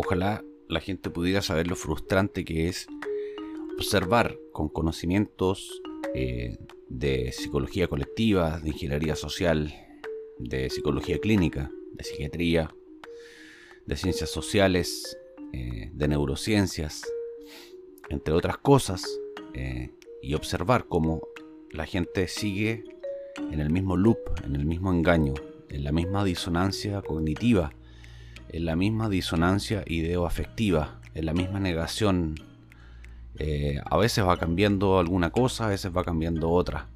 Ojalá la gente pudiera saber lo frustrante que es observar con conocimientos eh, de psicología colectiva, de ingeniería social, de psicología clínica, de psiquiatría, de ciencias sociales, eh, de neurociencias, entre otras cosas, eh, y observar cómo la gente sigue en el mismo loop, en el mismo engaño, en la misma disonancia cognitiva, en la misma disonancia ideoafectiva, en la misma negación. Eh, a veces va cambiando alguna cosa, a veces va cambiando otra.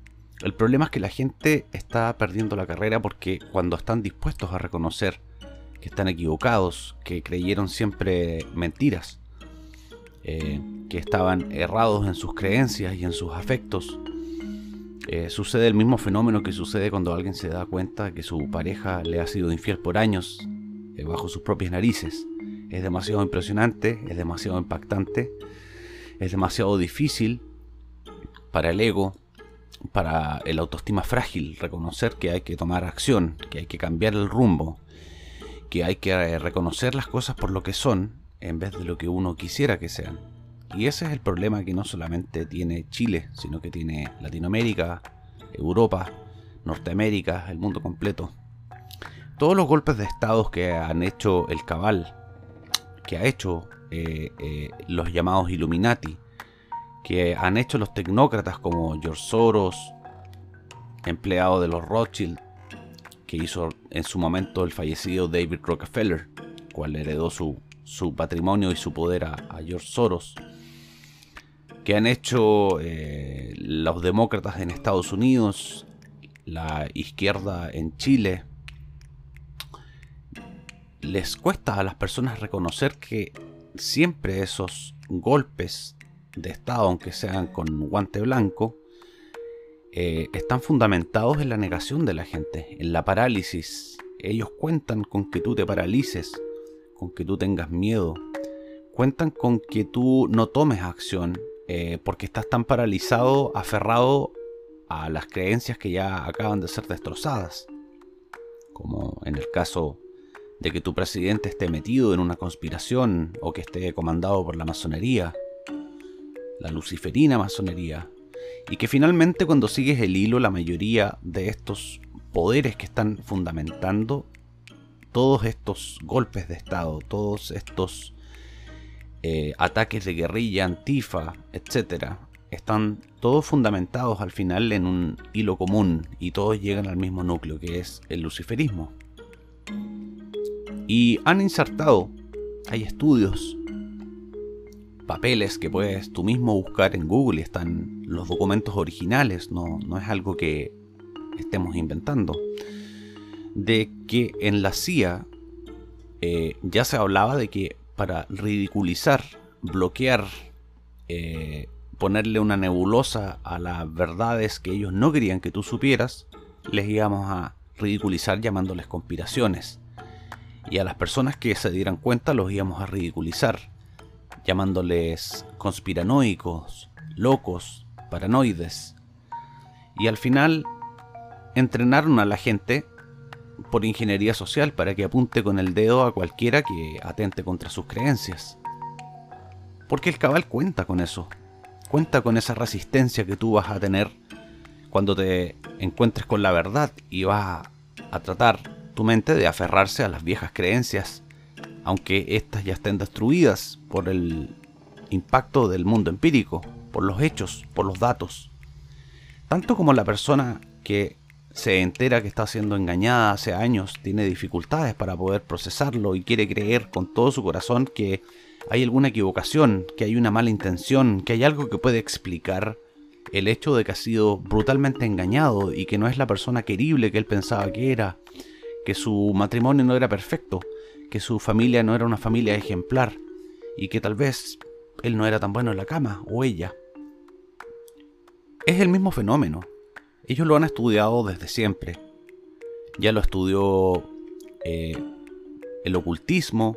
El problema es que la gente está perdiendo la carrera porque cuando están dispuestos a reconocer que están equivocados, que creyeron siempre mentiras, eh, que estaban errados en sus creencias y en sus afectos, eh, sucede el mismo fenómeno que sucede cuando alguien se da cuenta que su pareja le ha sido infiel por años eh, bajo sus propias narices. Es demasiado impresionante, es demasiado impactante, es demasiado difícil para el ego, para el autoestima frágil, reconocer que hay que tomar acción, que hay que cambiar el rumbo, que hay que eh, reconocer las cosas por lo que son en vez de lo que uno quisiera que sean. Y ese es el problema que no solamente tiene Chile, sino que tiene Latinoamérica, Europa, Norteamérica, el mundo completo. Todos los golpes de estados que han hecho el cabal, que ha hecho eh, eh, los llamados Illuminati, que han hecho los tecnócratas como George Soros, empleado de los Rothschild, que hizo en su momento el fallecido David Rockefeller, cual heredó su, patrimonio y su poder a George Soros que han hecho eh, los demócratas en Estados Unidos, la izquierda en Chile, les cuesta a las personas reconocer que siempre esos golpes de Estado, aunque sean con guante blanco, eh, están fundamentados en la negación de la gente, en la parálisis. Ellos cuentan con que tú te paralices, con que tú tengas miedo, cuentan con que tú no tomes acción eh, porque estás tan paralizado, aferrado a las creencias que ya acaban de ser destrozadas. Como en el caso de que tu presidente esté metido en una conspiración o que esté comandado por la masonería, la luciferina masonería, y que finalmente cuando sigues el hilo la mayoría de estos poderes que están fundamentando todos estos golpes de Estado, todos estos eh, ataques de guerrilla, antifa, etc. Están todos fundamentados al final en un hilo común y todos llegan al mismo núcleo que es el luciferismo. Y han insertado, hay estudios, papeles que puedes tú mismo buscar en Google y están los documentos originales, no, no es algo que estemos inventando, de que en la CIA eh, ya se hablaba de que para ridiculizar, bloquear, eh, ponerle una nebulosa a las verdades que ellos no querían que tú supieras, les íbamos a ridiculizar llamándoles conspiraciones. Y a las personas que se dieran cuenta los íbamos a ridiculizar, llamándoles conspiranoicos, locos, paranoides. Y al final entrenaron a la gente por ingeniería social para que apunte con el dedo a cualquiera que atente contra sus creencias. Porque el cabal cuenta con eso. Cuenta con esa resistencia que tú vas a tener cuando te encuentres con la verdad y vas a tratar tu mente de aferrarse a las viejas creencias, aunque éstas ya estén destruidas por el impacto del mundo empírico, por los hechos, por los datos. Tanto como la persona que se entera que está siendo engañada hace años, tiene dificultades para poder procesarlo y quiere creer con todo su corazón que hay alguna equivocación, que hay una mala intención, que hay algo que puede explicar el hecho de que ha sido brutalmente engañado y que no es la persona querible que él pensaba que era, que su matrimonio no era perfecto, que su familia no era una familia ejemplar y que tal vez él no era tan bueno en la cama o ella. Es el mismo fenómeno, ellos lo han estudiado desde siempre. Ya lo estudió eh, el ocultismo,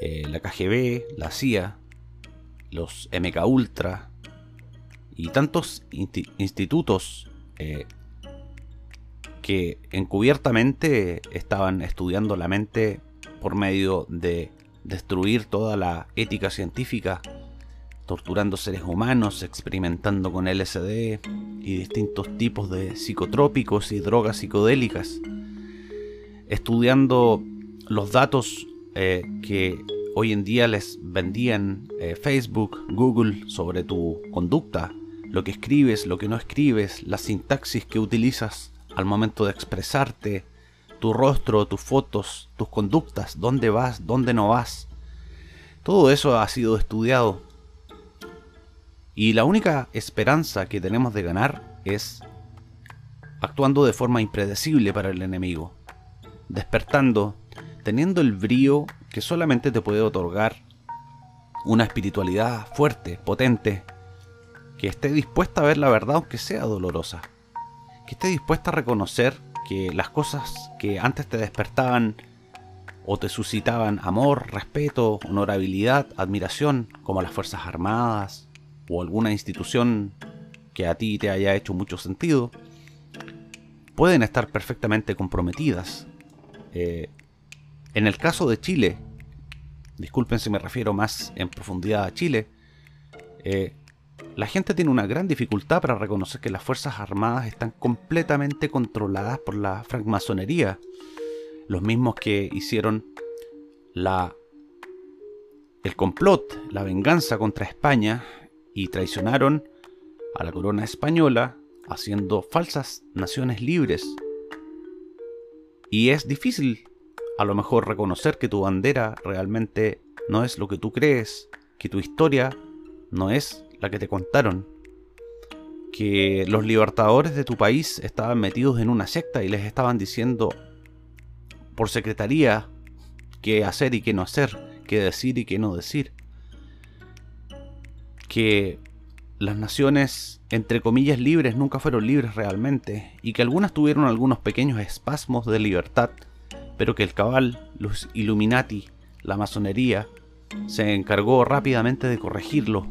eh, la KGB, la CIA, los MK Ultra y tantos institutos eh, que encubiertamente estaban estudiando la mente por medio de destruir toda la ética científica, torturando seres humanos, experimentando con LSD y distintos tipos de psicotrópicos y drogas psicodélicas, estudiando los datos eh, que hoy en día les vendían eh, Facebook, Google sobre tu conducta, lo que escribes, lo que no escribes, la sintaxis que utilizas al momento de expresarte, tu rostro, tus fotos, tus conductas, dónde vas, dónde no vas. Todo eso ha sido estudiado. Y la única esperanza que tenemos de ganar es actuando de forma impredecible para el enemigo, despertando, teniendo el brío que solamente te puede otorgar una espiritualidad fuerte, potente, que esté dispuesta a ver la verdad aunque sea dolorosa, que esté dispuesta a reconocer que las cosas que antes te despertaban o te suscitaban amor, respeto, honorabilidad, admiración, como las Fuerzas Armadas o alguna institución que a ti te haya hecho mucho sentido, pueden estar perfectamente comprometidas. Eh, en el caso de Chile, disculpen si me refiero más en profundidad a Chile, eh, la gente tiene una gran dificultad para reconocer que las Fuerzas Armadas están completamente controladas por la francmasonería. Los mismos que hicieron la, el complot, la venganza contra España y traicionaron a la corona española haciendo falsas naciones libres. Y es difícil a lo mejor reconocer que tu bandera realmente no es lo que tú crees, que tu historia no es la que te contaron, que los libertadores de tu país estaban metidos en una secta y les estaban diciendo por secretaría qué hacer y qué no hacer, qué decir y qué no decir. Que las naciones, entre comillas, libres nunca fueron libres realmente y que algunas tuvieron algunos pequeños espasmos de libertad pero que el cabal, los Illuminati, la masonería, se encargó rápidamente de corregirlo,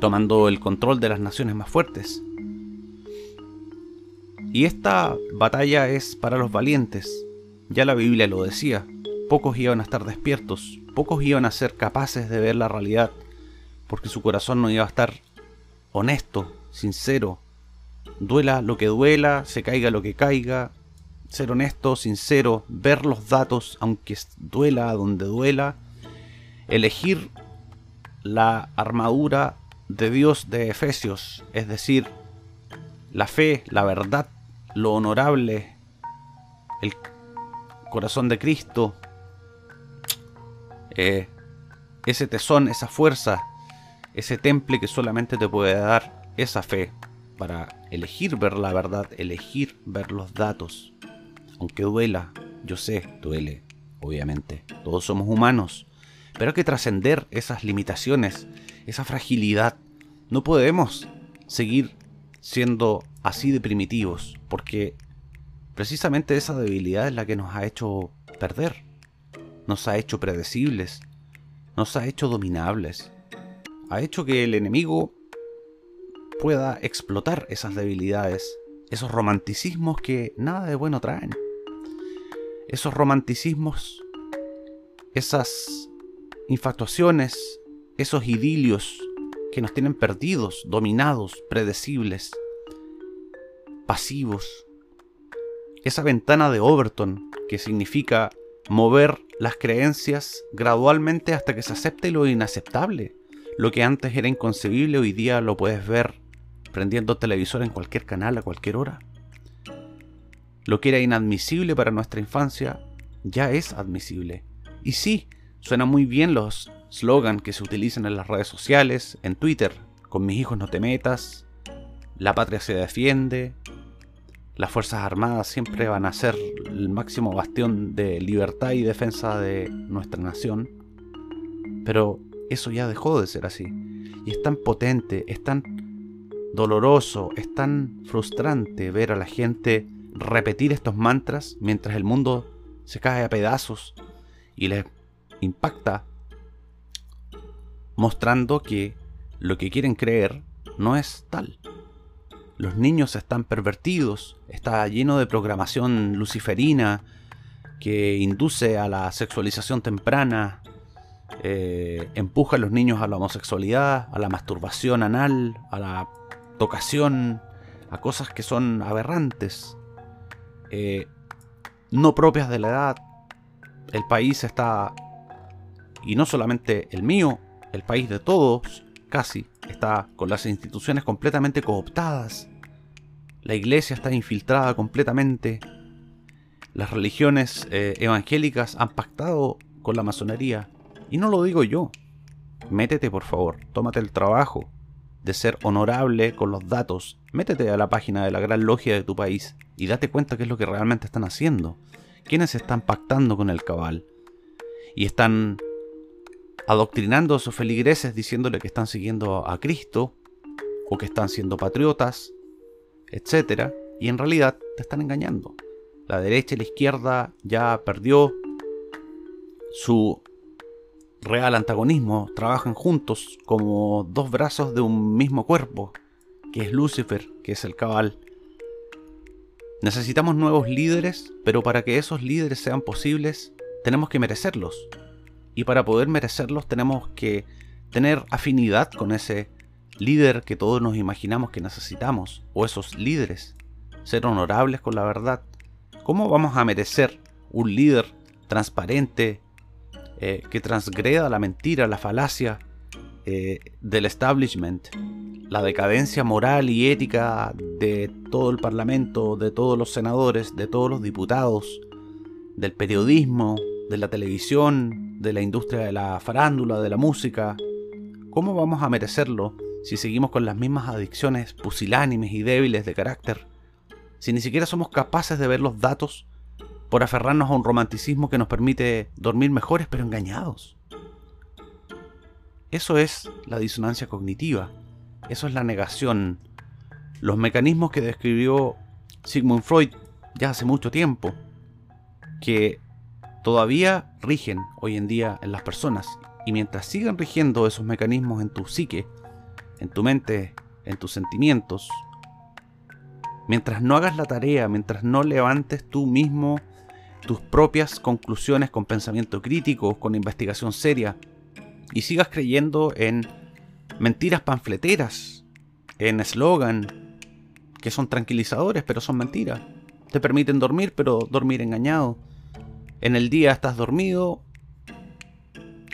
tomando el control de las naciones más fuertes. Y esta batalla es para los valientes, ya la Biblia lo decía, pocos iban a estar despiertos, pocos iban a ser capaces de ver la realidad, porque su corazón no iba a estar honesto, sincero, duela lo que duela, se caiga lo que caiga, ser honesto, sincero, ver los datos, aunque duela donde duela, elegir la armadura de Dios de Efesios, es decir, la fe, la verdad, lo honorable, el corazón de Cristo, eh, ese tesón, esa fuerza, ese temple que solamente te puede dar esa fe para elegir ver la verdad, elegir ver los datos aunque duela, yo sé, duele, obviamente. Todos somos humanos. Pero hay que trascender esas limitaciones, esa fragilidad. No podemos seguir siendo así de primitivos, porque precisamente esa debilidad es la que nos ha hecho perder, nos ha hecho predecibles, nos ha hecho dominables, ha hecho que el enemigo pueda explotar esas debilidades, esos romanticismos que nada de bueno traen esos romanticismos, esas infatuaciones, esos idilios que nos tienen perdidos, dominados, predecibles, pasivos. Esa ventana de Overton que significa mover las creencias gradualmente hasta que se acepte lo inaceptable. Lo que antes era inconcebible hoy día lo puedes ver prendiendo televisor en cualquier canal a cualquier hora. Lo que era inadmisible para nuestra infancia ya es admisible. Y sí, suenan muy bien los slogans que se utilizan en las redes sociales, en Twitter, con mis hijos no te metas, la patria se defiende, las Fuerzas Armadas siempre van a ser el máximo bastión de libertad y defensa de nuestra nación. Pero eso ya dejó de ser así. Y es tan potente, es tan doloroso, es tan frustrante ver a la gente repetir estos mantras mientras el mundo se cae a pedazos y les impacta mostrando que lo que quieren creer no es tal. Los niños están pervertidos, está lleno de programación luciferina, que induce a la sexualización temprana, eh, empuja a los niños a la homosexualidad, a la masturbación anal, a la tocación, a cosas que son aberrantes, eh, no propias de la edad. El país está, y no solamente el mío, el país de todos, casi, está con las instituciones completamente cooptadas. La iglesia está infiltrada completamente. Las religiones eh, evangélicas han pactado con la masonería. Y no lo digo yo. Métete, por favor, tómate el trabajo de ser honorable con los datos. Métete a la página de la gran logia de tu país y date cuenta qué es lo que realmente están haciendo. ¿Quiénes están pactando con el cabal? Y están adoctrinando a sus feligreses diciéndole que están siguiendo a Cristo o que están siendo patriotas, etc. Y en realidad te están engañando. La derecha y la izquierda ya perdió su real antagonismo, trabajan juntos como dos brazos de un mismo cuerpo, que es Lucifer, que es el cabal. Necesitamos nuevos líderes, pero para que esos líderes sean posibles, tenemos que merecerlos. Y para poder merecerlos tenemos que tener afinidad con ese líder que todos nos imaginamos que necesitamos, o esos líderes. Ser honorables con la verdad. ¿Cómo vamos a merecer un líder transparente, eh, que transgreda la mentira, la falacia eh, del establishment, la decadencia moral y ética de todo el Parlamento, de todos los senadores, de todos los diputados, del periodismo, de la televisión, de la industria de la farándula, de la música. ¿Cómo vamos a merecerlo si seguimos con las mismas adicciones pusilánimes y débiles de carácter? Si ni siquiera somos capaces de ver los datos por aferrarnos a un romanticismo que nos permite dormir mejores pero engañados. Eso es la disonancia cognitiva, eso es la negación, los mecanismos que describió Sigmund Freud ya hace mucho tiempo, que todavía rigen hoy en día en las personas, y mientras sigan rigiendo esos mecanismos en tu psique, en tu mente, en tus sentimientos, mientras no hagas la tarea, mientras no levantes tú mismo tus propias conclusiones con pensamiento crítico, con investigación seria, y sigas creyendo en mentiras panfleteras, en eslogan, que son tranquilizadores, pero son mentiras. Te permiten dormir, pero dormir engañado. En el día estás dormido,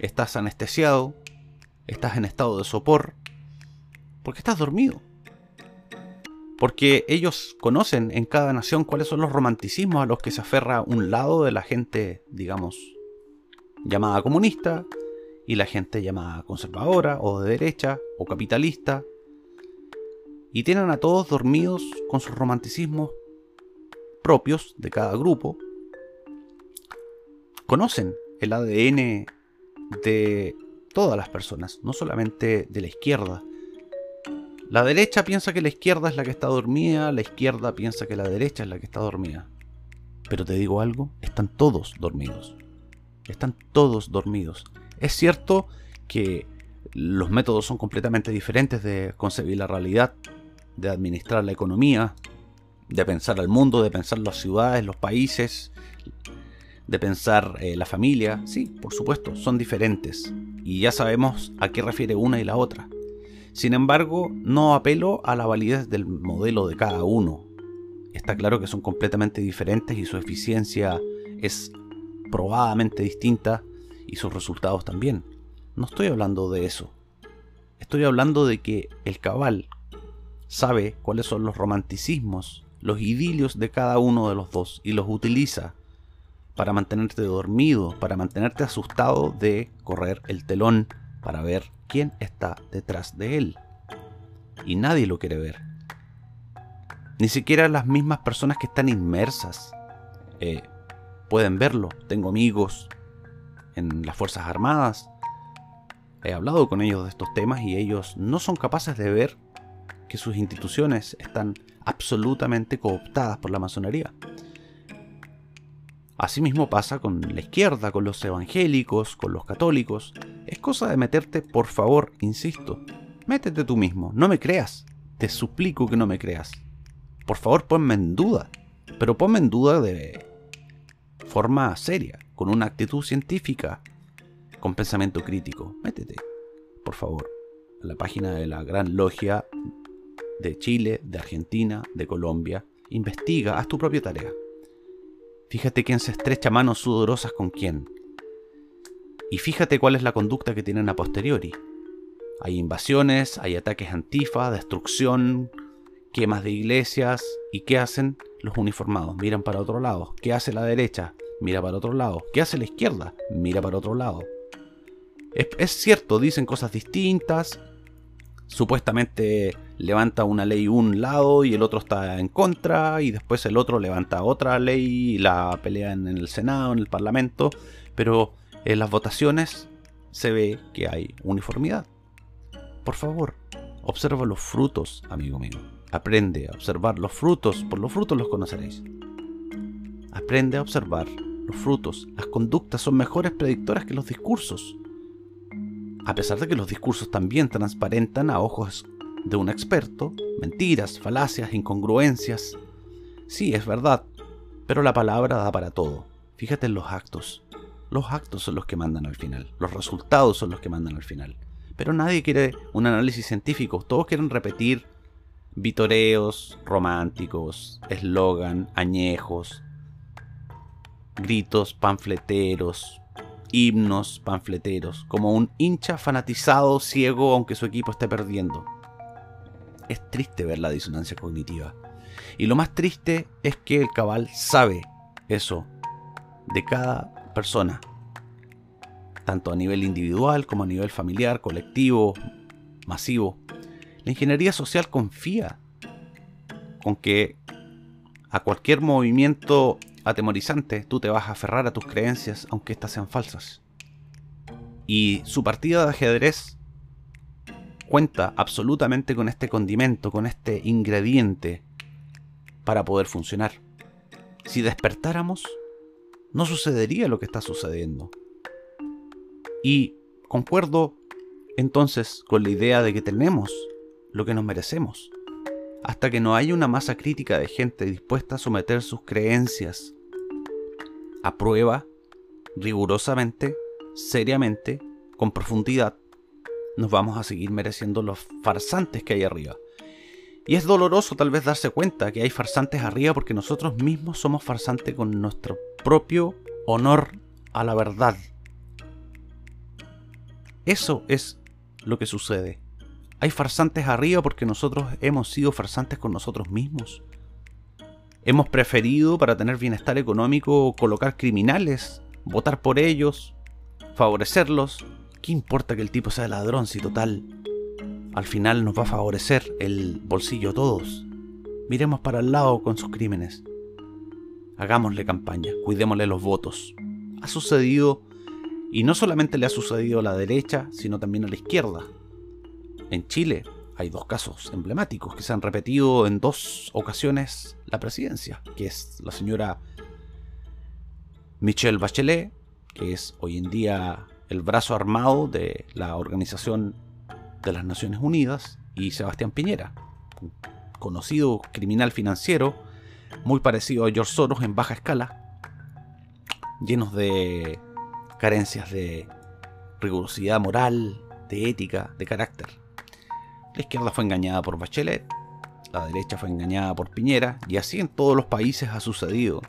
estás anestesiado, estás en estado de sopor, porque estás dormido. Porque ellos conocen en cada nación cuáles son los romanticismos a los que se aferra un lado de la gente, digamos, llamada comunista, y la gente llamada conservadora, o de derecha, o capitalista, y tienen a todos dormidos con sus romanticismos propios de cada grupo, conocen el ADN de todas las personas, no solamente de la izquierda, la derecha piensa que la izquierda es la que está dormida, la izquierda piensa que la derecha es la que está dormida. Pero te digo algo, están todos dormidos. Están todos dormidos. Es cierto que los métodos son completamente diferentes de concebir la realidad, de administrar la economía, de pensar al mundo, de pensar las ciudades, los países, de pensar eh, la familia. Sí, por supuesto, son diferentes. Y ya sabemos a qué refiere una y la otra. Sin embargo, no apelo a la validez del modelo de cada uno. Está claro que son completamente diferentes y su eficiencia es probadamente distinta y sus resultados también. No estoy hablando de eso. Estoy hablando de que el cabal sabe cuáles son los romanticismos, los idilios de cada uno de los dos y los utiliza para mantenerte dormido, para mantenerte asustado de correr el telón para ver quién está detrás de él. Y nadie lo quiere ver. Ni siquiera las mismas personas que están inmersas eh, pueden verlo. Tengo amigos en las Fuerzas Armadas. He hablado con ellos de estos temas y ellos no son capaces de ver que sus instituciones están absolutamente cooptadas por la masonería. Asimismo pasa con la izquierda, con los evangélicos, con los católicos. Es cosa de meterte, por favor, insisto. Métete tú mismo, no me creas. Te suplico que no me creas. Por favor, ponme en duda. Pero ponme en duda de forma seria, con una actitud científica, con pensamiento crítico. Métete, por favor, a la página de la Gran Logia de Chile, de Argentina, de Colombia. Investiga, haz tu propia tarea. Fíjate quién se estrecha manos sudorosas con quién. Y fíjate cuál es la conducta que tienen a posteriori. Hay invasiones, hay ataques antifa, destrucción, quemas de iglesias. ¿Y qué hacen los uniformados? Miran para otro lado. ¿Qué hace la derecha? Mira para otro lado. ¿Qué hace la izquierda? Mira para otro lado. Es, es cierto, dicen cosas distintas. Supuestamente levanta una ley un lado y el otro está en contra. Y después el otro levanta otra ley y la pelea en el Senado, en el Parlamento. Pero en las votaciones se ve que hay uniformidad. Por favor, observa los frutos, amigo mío. Aprende a observar los frutos, por los frutos los conoceréis. Aprende a observar los frutos. Las conductas son mejores predictoras que los discursos. A pesar de que los discursos también transparentan a ojos de un experto mentiras, falacias, incongruencias. Sí, es verdad, pero la palabra da para todo. Fíjate en los actos. Los actos son los que mandan al final. Los resultados son los que mandan al final. Pero nadie quiere un análisis científico. Todos quieren repetir vitoreos románticos, eslogan, añejos, gritos panfleteros, himnos panfleteros, como un hincha fanatizado ciego aunque su equipo esté perdiendo. Es triste ver la disonancia cognitiva. Y lo más triste es que el cabal sabe eso de cada persona, tanto a nivel individual como a nivel familiar, colectivo, masivo. La ingeniería social confía con que a cualquier movimiento atemorizante tú te vas a aferrar a tus creencias aunque éstas sean falsas. Y su partida de ajedrez cuenta absolutamente con este condimento, con este ingrediente para poder funcionar. Si despertáramos, no sucedería lo que está sucediendo. Y concuerdo entonces con la idea de que tenemos lo que nos merecemos. Hasta que no haya una masa crítica de gente dispuesta a someter sus creencias a prueba, rigurosamente, seriamente, con profundidad, nos vamos a seguir mereciendo los farsantes que hay arriba. Y es doloroso tal vez darse cuenta que hay farsantes arriba porque nosotros mismos somos farsantes con nuestro propio honor a la verdad. Eso es lo que sucede. Hay farsantes arriba porque nosotros hemos sido farsantes con nosotros mismos. Hemos preferido, para tener bienestar económico, colocar criminales, votar por ellos, favorecerlos. ¿Qué importa que el tipo sea ladrón si total? Al final nos va a favorecer el bolsillo a todos. Miremos para el lado con sus crímenes. Hagámosle campaña, cuidémosle los votos. Ha sucedido y no solamente le ha sucedido a la derecha, sino también a la izquierda. En Chile hay dos casos emblemáticos que se han repetido en dos ocasiones la presidencia, que es la señora Michelle Bachelet, que es hoy en día el brazo armado de la Organización de las Naciones Unidas, y Sebastián Piñera, un conocido criminal financiero, muy parecido a George Soros en baja escala, llenos de carencias de rigurosidad moral, de ética, de carácter. La izquierda fue engañada por Bachelet, la derecha fue engañada por Piñera, y así en todos los países ha sucedido.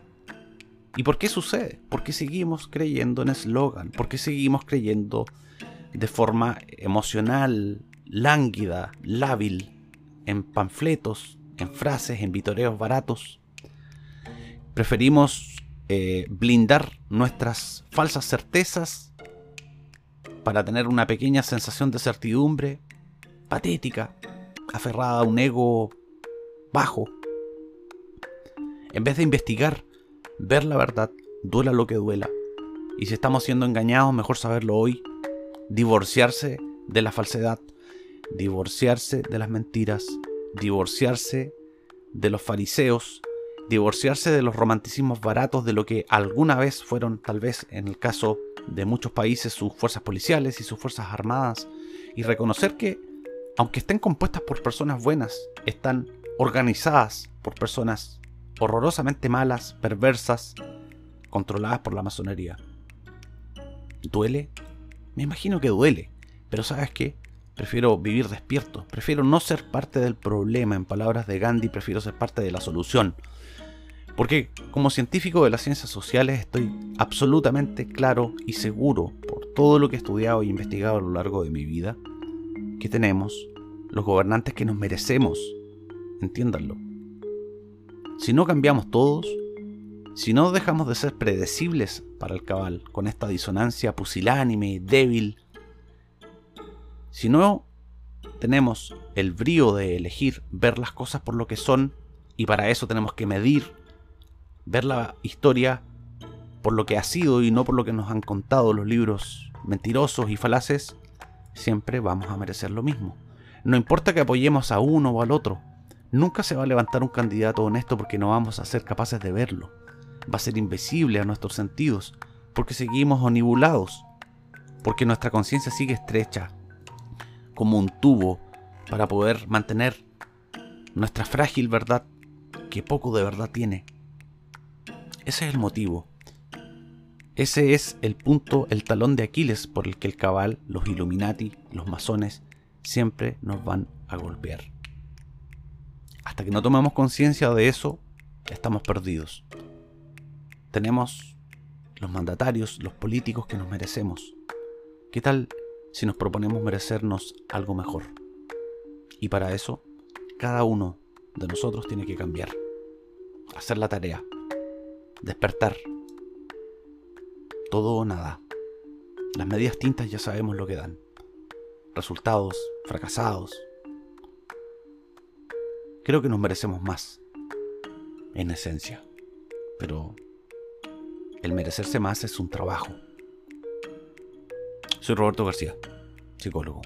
¿Y por qué sucede? Porque seguimos creyendo en eslogan, porque seguimos creyendo de forma emocional, lánguida, lábil, en panfletos, en frases, en vitoreos baratos. Preferimos eh, blindar nuestras falsas certezas para tener una pequeña sensación de certidumbre patética, aferrada a un ego bajo. En vez de investigar, ver la verdad, duela lo que duela. Y si estamos siendo engañados, mejor saberlo hoy. Divorciarse de la falsedad, divorciarse de las mentiras, divorciarse de los fariseos, divorciarse de los romanticismos baratos de lo que alguna vez fueron, tal vez en el caso de muchos países, sus fuerzas policiales y sus fuerzas armadas, y reconocer que, aunque estén compuestas por personas buenas, están organizadas por personas horrorosamente malas, perversas, controladas por la masonería. ¿Duele? Me imagino que duele, pero ¿sabes qué? Prefiero vivir despierto, prefiero no ser parte del problema, en palabras de Gandhi, prefiero ser parte de la solución. Porque como científico de las ciencias sociales estoy absolutamente claro y seguro, por todo lo que he estudiado e investigado a lo largo de mi vida, que tenemos los gobernantes que nos merecemos. Entiéndanlo. Si no cambiamos todos, si no dejamos de ser predecibles para el cabal con esta disonancia pusilánime, débil, si no tenemos el brío de elegir ver las cosas por lo que son, y para eso tenemos que medir ver la historia por lo que ha sido y no por lo que nos han contado los libros mentirosos y falaces, siempre vamos a merecer lo mismo. No importa que apoyemos a uno o al otro, nunca se va a levantar un candidato honesto porque no vamos a ser capaces de verlo. Va a ser invisible a nuestros sentidos porque seguimos onibulados, porque nuestra conciencia sigue estrecha, como un tubo para poder mantener nuestra frágil verdad que poco de verdad tiene. Ese es el motivo. Ese es el punto, el talón de Aquiles por el que el cabal, los Illuminati, los masones, siempre nos van a golpear. Hasta que no tomamos conciencia de eso, estamos perdidos. Tenemos los mandatarios, los políticos que nos merecemos. ¿Qué tal si nos proponemos merecernos algo mejor? Y para eso, cada uno de nosotros tiene que cambiar, hacer la tarea, Despertar. Todo o nada. Las medias tintas ya sabemos lo que dan. Resultados fracasados. Creo que nos merecemos más. En esencia. Pero el merecerse más es un trabajo. Soy Roberto García, psicólogo.